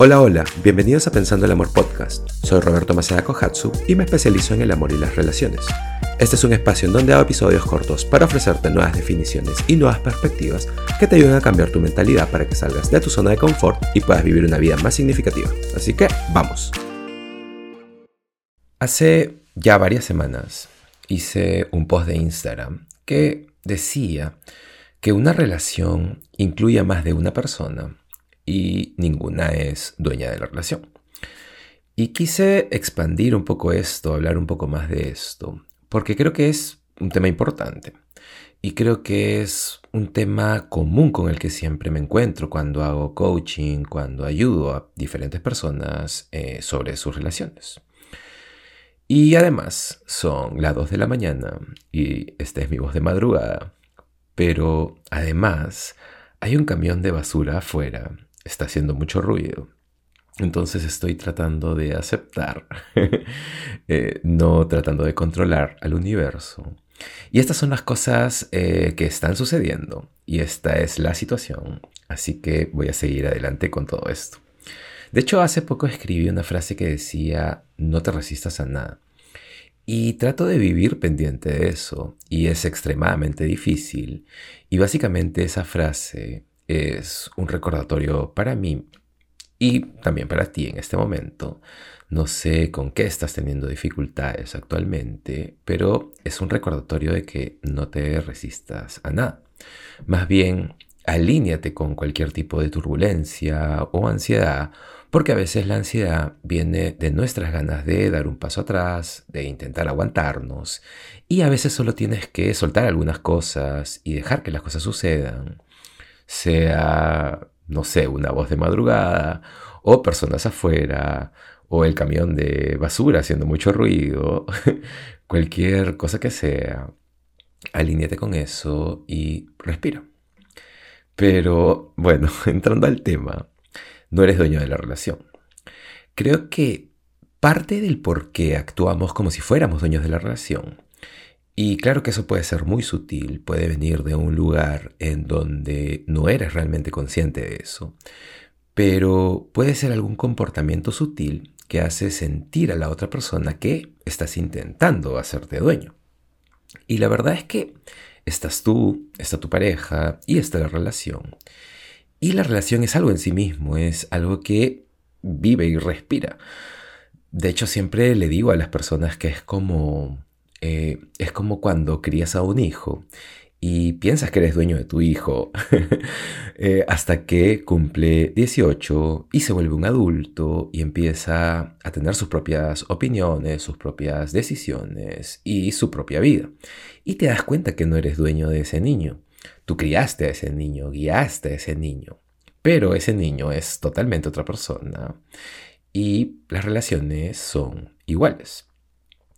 Hola, hola, bienvenidos a Pensando el Amor Podcast. Soy Roberto Maceda Kohatsu y me especializo en el amor y las relaciones. Este es un espacio en donde hago episodios cortos para ofrecerte nuevas definiciones y nuevas perspectivas que te ayuden a cambiar tu mentalidad para que salgas de tu zona de confort y puedas vivir una vida más significativa. Así que, vamos. Hace ya varias semanas hice un post de Instagram que decía que una relación incluye a más de una persona y ninguna es dueña de la relación. Y quise expandir un poco esto, hablar un poco más de esto, porque creo que es un tema importante y creo que es un tema común con el que siempre me encuentro cuando hago coaching, cuando ayudo a diferentes personas eh, sobre sus relaciones. Y además son las 2 de la mañana y esta es mi voz de madrugada, pero además hay un camión de basura afuera está haciendo mucho ruido. Entonces estoy tratando de aceptar, eh, no tratando de controlar al universo. Y estas son las cosas eh, que están sucediendo y esta es la situación. Así que voy a seguir adelante con todo esto. De hecho, hace poco escribí una frase que decía, no te resistas a nada. Y trato de vivir pendiente de eso. Y es extremadamente difícil. Y básicamente esa frase es un recordatorio para mí y también para ti en este momento. No sé con qué estás teniendo dificultades actualmente, pero es un recordatorio de que no te resistas a nada. Más bien, alíñate con cualquier tipo de turbulencia o ansiedad, porque a veces la ansiedad viene de nuestras ganas de dar un paso atrás, de intentar aguantarnos, y a veces solo tienes que soltar algunas cosas y dejar que las cosas sucedan sea, no sé, una voz de madrugada, o personas afuera, o el camión de basura haciendo mucho ruido, cualquier cosa que sea, alíñate con eso y respira. Pero bueno, entrando al tema, no eres dueño de la relación. Creo que parte del por qué actuamos como si fuéramos dueños de la relación y claro que eso puede ser muy sutil, puede venir de un lugar en donde no eres realmente consciente de eso, pero puede ser algún comportamiento sutil que hace sentir a la otra persona que estás intentando hacerte dueño. Y la verdad es que estás tú, está tu pareja y está la relación. Y la relación es algo en sí mismo, es algo que vive y respira. De hecho, siempre le digo a las personas que es como eh, es como cuando crías a un hijo y piensas que eres dueño de tu hijo eh, hasta que cumple 18 y se vuelve un adulto y empieza a tener sus propias opiniones, sus propias decisiones y su propia vida. Y te das cuenta que no eres dueño de ese niño. Tú criaste a ese niño, guiaste a ese niño, pero ese niño es totalmente otra persona y las relaciones son iguales.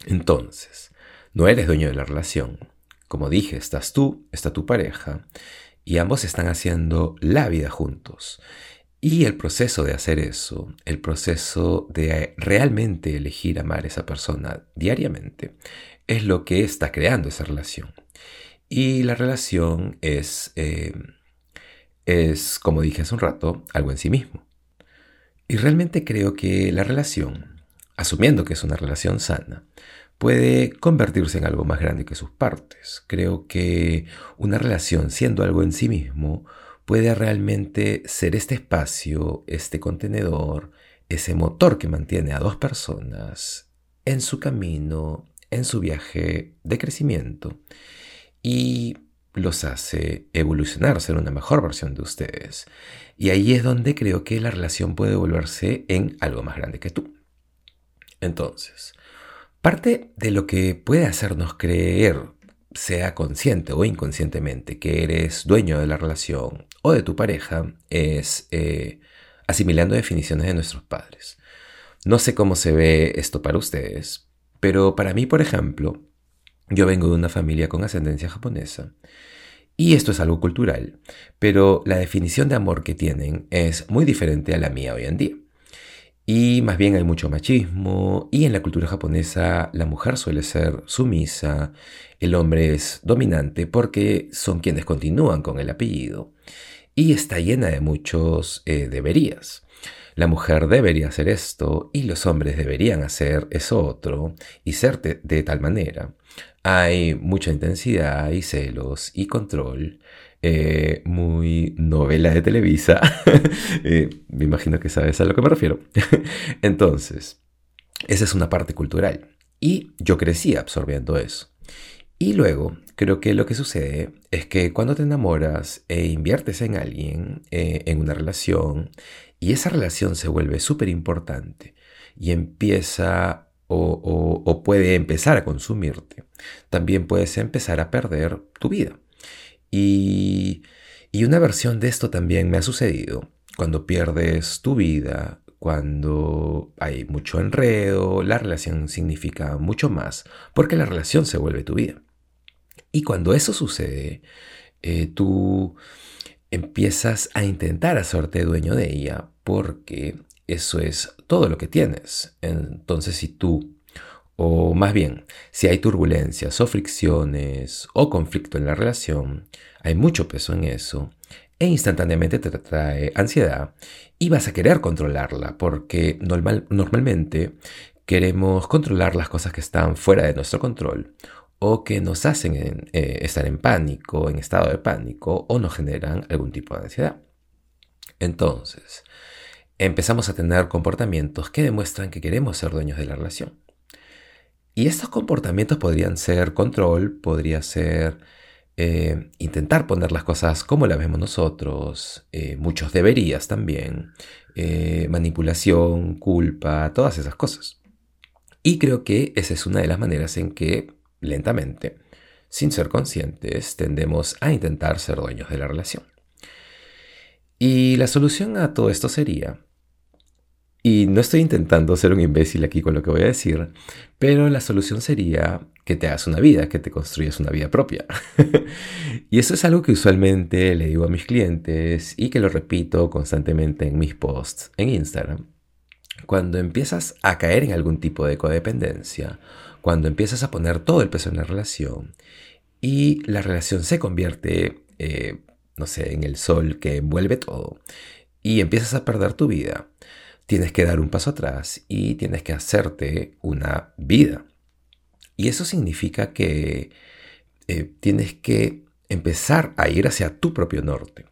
Entonces, no eres dueño de la relación. Como dije, estás tú, está tu pareja, y ambos están haciendo la vida juntos. Y el proceso de hacer eso, el proceso de realmente elegir amar a esa persona diariamente, es lo que está creando esa relación. Y la relación es, eh, es, como dije hace un rato, algo en sí mismo. Y realmente creo que la relación, asumiendo que es una relación sana, puede convertirse en algo más grande que sus partes. Creo que una relación siendo algo en sí mismo puede realmente ser este espacio, este contenedor, ese motor que mantiene a dos personas en su camino, en su viaje de crecimiento y los hace evolucionar, ser una mejor versión de ustedes. Y ahí es donde creo que la relación puede volverse en algo más grande que tú. Entonces, Parte de lo que puede hacernos creer, sea consciente o inconscientemente, que eres dueño de la relación o de tu pareja, es eh, asimilando definiciones de nuestros padres. No sé cómo se ve esto para ustedes, pero para mí, por ejemplo, yo vengo de una familia con ascendencia japonesa. Y esto es algo cultural, pero la definición de amor que tienen es muy diferente a la mía hoy en día. Y más bien hay mucho machismo y en la cultura japonesa la mujer suele ser sumisa, el hombre es dominante porque son quienes continúan con el apellido. y está llena de muchos eh, deberías. La mujer debería hacer esto y los hombres deberían hacer eso otro y ser de, tal manera. Hay mucha intensidad y celos y control. Eh, muy novela de Televisa. Eh, me imagino que sabes a lo que me refiero. Entonces, esa es una parte cultural. Y yo crecí absorbiendo eso. Y luego, creo que lo que sucede es que cuando te enamoras e inviertes en alguien, eh, en una relación, y esa relación se vuelve súper importante y empieza o, o, puede empezar a consumirte, también puedes empezar a perder tu vida. Y, una versión de esto también me ha sucedido cuando pierdes tu vida, cuando hay mucho enredo, la relación significa mucho más, porque la relación se vuelve tu vida. Y cuando eso sucede, eh, tú empiezas a intentar hacerte dueño de ella porque eso es todo lo que tienes. Entonces si tú, o más bien, si hay turbulencias o fricciones o conflicto en la relación, hay mucho peso en eso e instantáneamente te trae ansiedad y vas a querer controlarla porque normal, normalmente queremos controlar las cosas que están fuera de nuestro control o que nos hacen eh, estar en pánico, en estado de pánico, o nos generan algún tipo de ansiedad. Entonces, empezamos a tener comportamientos que demuestran que queremos ser dueños de la relación. Y estos comportamientos podrían ser control, podría ser eh, intentar poner las cosas como las vemos nosotros, eh, muchos deberías también, manipulación, culpa, todas esas cosas. Y creo que esa es una de las maneras en que lentamente, sin ser conscientes, tendemos a intentar ser dueños de la relación. Y la solución a todo esto sería, y no estoy intentando ser un imbécil aquí con lo que voy a decir, pero la solución sería que te hagas una vida, que te construyas una vida propia. y eso es algo que usualmente le digo a mis clientes y que lo repito constantemente en mis posts en Instagram. Cuando empiezas a caer en algún tipo de codependencia cuando empiezas a poner todo el peso en la relación y la relación se convierte, eh, no sé, en el sol que envuelve todo y empiezas a perder tu vida, tienes que dar un paso atrás y tienes que hacerte una vida. Y eso significa que eh, tienes que empezar a ir hacia tu propio norte.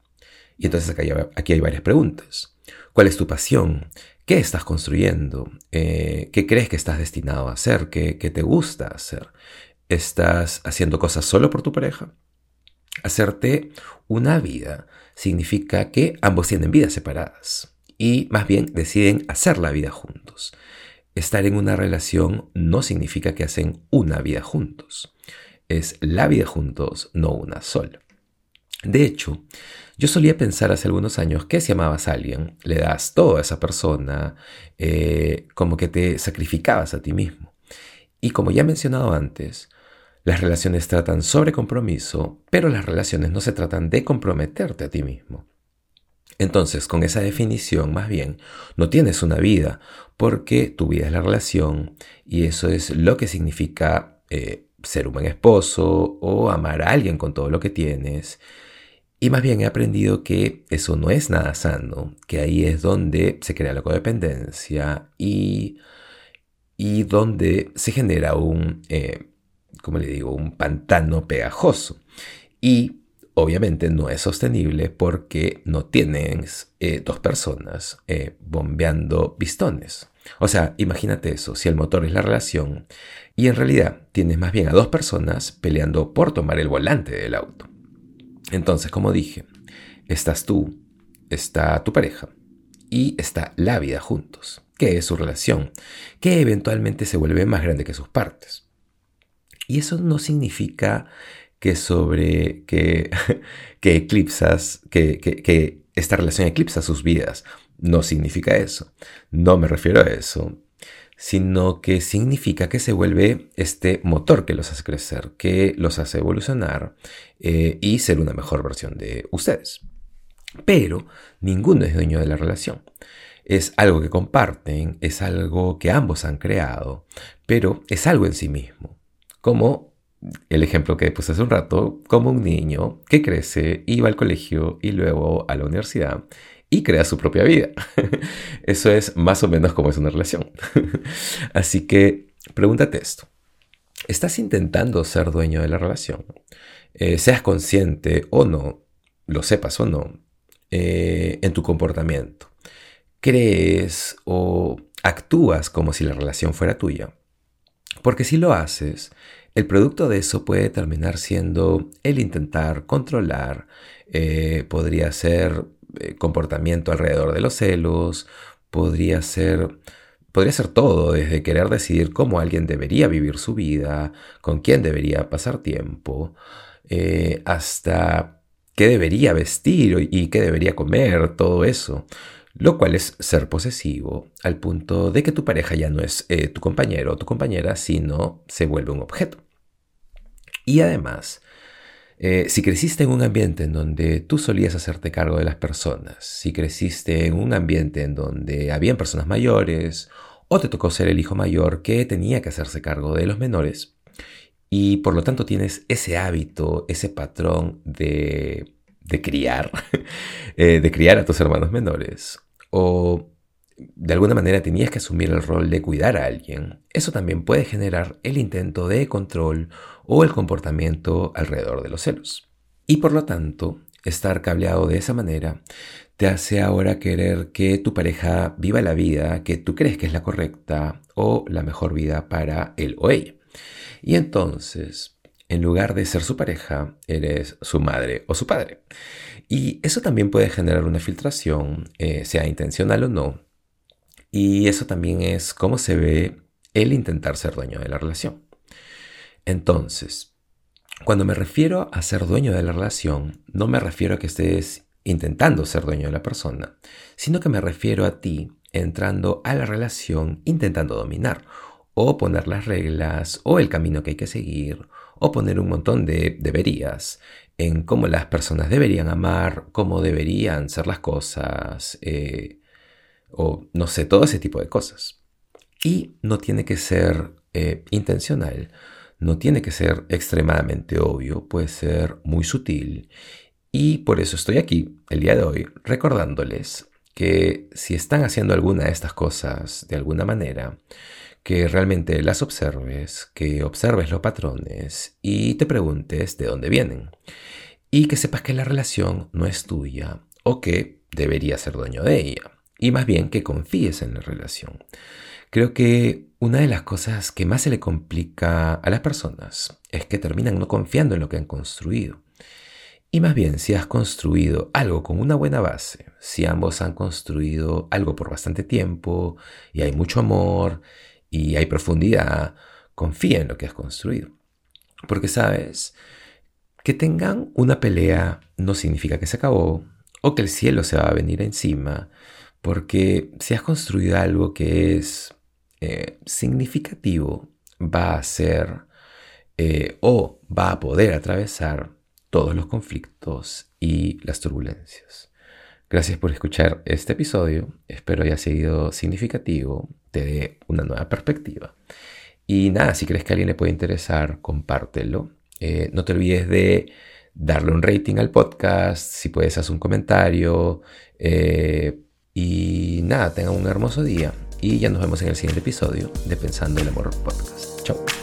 Y entonces aquí hay, varias preguntas. ¿Cuál es tu pasión? ¿Qué estás construyendo? Eh, ¿Qué crees que estás destinado a hacer? ¿Qué, te gusta hacer? ¿Estás haciendo cosas solo por tu pareja? Hacerte una vida significa que ambos tienen vidas separadas y más bien deciden hacer la vida juntos. Estar en una relación no significa que hacen una vida juntos. Es la vida juntos, no una sola. De hecho, yo solía pensar hace algunos años que si amabas a alguien, le das todo a esa persona, eh, como que te sacrificabas a ti mismo. Y como ya he mencionado antes, las relaciones tratan sobre compromiso, pero las relaciones no se tratan de comprometerte a ti mismo. Entonces, con esa definición, más bien, no tienes una vida, porque tu vida es la relación y eso es lo que significa eh, ser un buen esposo o amar a alguien con todo lo que tienes y más bien he aprendido que eso no es nada sano, que ahí es donde se crea la codependencia y, y donde se genera un, eh, como le digo, un pantano pegajoso. Y obviamente no es sostenible porque no tienes eh, dos personas eh, bombeando pistones. O sea, imagínate eso, si el motor es la relación y en realidad tienes más bien a dos personas peleando por tomar el volante del auto. Entonces, como dije, estás tú, está tu pareja y está la vida juntos, que es su relación, que eventualmente se vuelve más grande que sus partes. Y eso no significa que sobre que, que eclipsas, que, que esta relación eclipsa sus vidas. No significa eso. No me refiero a eso sino que significa que se vuelve este motor que los hace crecer, que los hace evolucionar eh, y ser una mejor versión de ustedes. Pero ninguno es dueño de la relación. Es algo que comparten, es algo que ambos han creado, pero es algo en sí mismo. Como el ejemplo que puse hace un rato, como un niño que crece y va al colegio y luego a la universidad y crea su propia vida. Eso es más o menos como es una relación. Así que pregúntate esto. ¿Estás intentando ser dueño de la relación? Eh, seas consciente o no, lo sepas o no, eh, en tu comportamiento. ¿Crees o actúas como si la relación fuera tuya? Porque si lo haces, el producto de eso puede terminar siendo el intentar controlar, eh, podría ser eh, comportamiento alrededor de los celos, podría ser, podría ser todo, desde querer decidir cómo alguien debería vivir su vida, con quién debería pasar tiempo, eh, hasta qué debería vestir y qué debería comer, todo eso lo cual es ser posesivo al punto de que tu pareja ya no es tu compañero o tu compañera, sino se vuelve un objeto. Y además, eh, si creciste en un ambiente en donde tú solías hacerte cargo de las personas, si creciste en un ambiente en donde habían personas mayores, o te tocó ser el hijo mayor que tenía que hacerse cargo de los menores, y por lo tanto tienes ese hábito, ese patrón de, de criar, eh, de criar a tus hermanos menores, o de alguna manera tenías que asumir el rol de cuidar a alguien, eso también puede generar el intento de control o el comportamiento alrededor de los celos. Y por lo tanto, estar cableado de esa manera te hace ahora querer que tu pareja viva la vida que tú crees que es la correcta o la mejor vida para él o ella. Y entonces, en lugar de ser su pareja, eres su madre o su padre. Y eso también puede generar una filtración, eh, sea intencional o no, y eso también es cómo se ve el intentar ser dueño de la relación. Entonces, cuando me refiero a ser dueño de la relación, no me refiero a que estés intentando ser dueño de la persona, sino que me refiero a ti entrando a la relación intentando dominar o poner las reglas o el camino que hay que seguir o poner un montón de deberías en cómo las personas deberían amar, cómo deberían ser las cosas, eh, o no sé, todo ese tipo de cosas. Y no tiene que ser eh, intencional, no tiene que ser extremadamente obvio, puede ser muy sutil. Y por eso estoy aquí el día de hoy recordándoles que si están haciendo alguna de estas cosas de alguna manera, que realmente las observes, que observes los patrones y te preguntes de dónde vienen. Y que sepas que la relación no es tuya o que deberías ser dueño de ella y más bien que confíes en la relación. Creo que una de las cosas que más se le complica a las personas es que terminan no confiando en lo que han construido. Y más bien, si has construido algo con una buena base, si ambos han construido algo por bastante tiempo y hay mucho amor y hay profundidad, confía en lo que has construido. Porque sabes, que tengan una pelea no significa que se acabó o que el cielo se va a venir encima porque si has construido algo que es eh, significativo, va a ser eh, o va a poder atravesar todos los conflictos y las turbulencias. Gracias por escuchar este episodio. Espero haya sido significativo, te dé una nueva perspectiva. Y nada, si crees que a alguien le puede interesar, compártelo. Eh, no te olvides de darle un rating al podcast, si puedes hacer un comentario. Y nada, tengan un hermoso día y ya nos vemos en el siguiente episodio de Pensando el Amor Podcast. Chao.